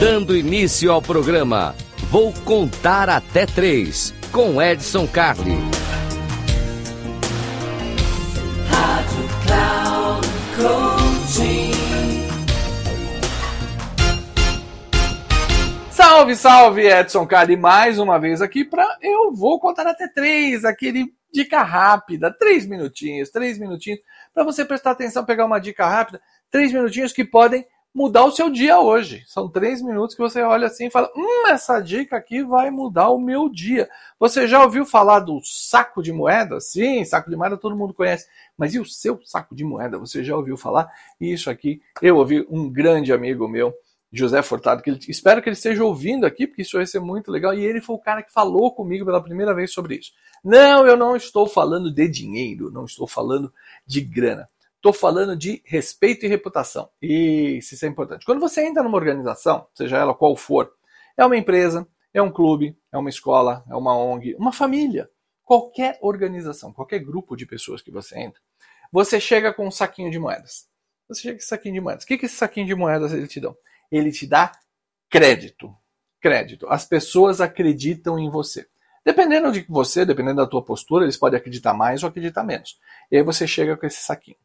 Dando início ao programa, vou contar até três com Edson Carli. Salve, salve, Edson Carli, mais uma vez aqui para eu vou contar até três, aquele dica rápida, três minutinhos, três minutinhos, para você prestar atenção, pegar uma dica rápida, três minutinhos que podem mudar o seu dia hoje. São três minutos que você olha assim e fala: Hum, essa dica aqui vai mudar o meu dia. Você já ouviu falar do saco de moeda? Sim, saco de moeda todo mundo conhece. Mas e o seu saco de moeda? Você já ouviu falar? Isso aqui, eu ouvi um grande amigo meu. José Furtado, que ele, espero que ele esteja ouvindo aqui, porque isso vai ser muito legal. E ele foi o cara que falou comigo pela primeira vez sobre isso. Não, eu não estou falando de dinheiro, não estou falando de grana. Estou falando de respeito e reputação. Isso, isso é importante. Quando você entra numa organização, seja ela qual for, é uma empresa, é um clube, é uma escola, é uma ONG, uma família, qualquer organização, qualquer grupo de pessoas que você entra, você chega com um saquinho de moedas. Você chega com esse saquinho de moedas. O que, que esse saquinho de moedas ele te dá? Ele te dá crédito. Crédito. As pessoas acreditam em você. Dependendo de você, dependendo da tua postura, eles podem acreditar mais ou acreditar menos. E aí você chega com esse saquinho.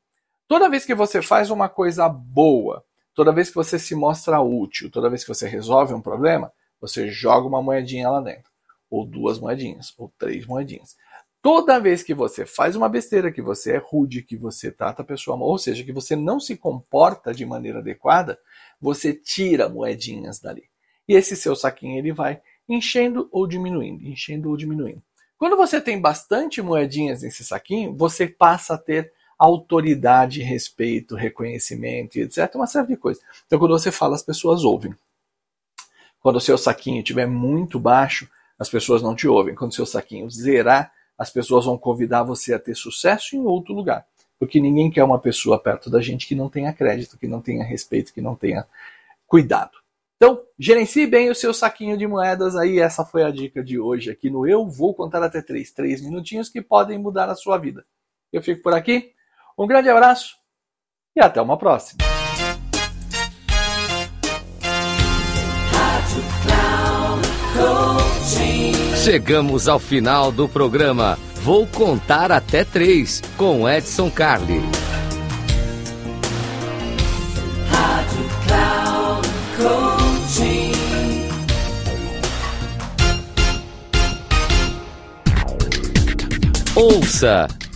Toda vez que você faz uma coisa boa, toda vez que você se mostra útil, toda vez que você resolve um problema, você joga uma moedinha lá dentro. Ou duas moedinhas, ou três moedinhas. Toda vez que você faz uma besteira, que você é rude, que você trata a pessoa mal, ou seja, que você não se comporta de maneira adequada, você tira moedinhas dali. E esse seu saquinho ele vai enchendo ou diminuindo, enchendo ou diminuindo. Quando você tem bastante moedinhas nesse saquinho, você passa a ter autoridade, respeito, reconhecimento, etc. Uma série de coisas. Então, quando você fala, as pessoas ouvem. Quando o seu saquinho estiver muito baixo, as pessoas não te ouvem. Quando o seu saquinho zerar, as pessoas vão convidar você a ter sucesso em outro lugar. Porque ninguém quer uma pessoa perto da gente que não tenha crédito, que não tenha respeito, que não tenha cuidado. Então, gerencie bem o seu saquinho de moedas aí. Essa foi a dica de hoje aqui no Eu Vou Contar Até Três. Três minutinhos que podem mudar a sua vida. Eu fico por aqui. Um grande abraço e até uma próxima. Chegamos ao final do programa. Vou contar até três com Edson Carli. Ouça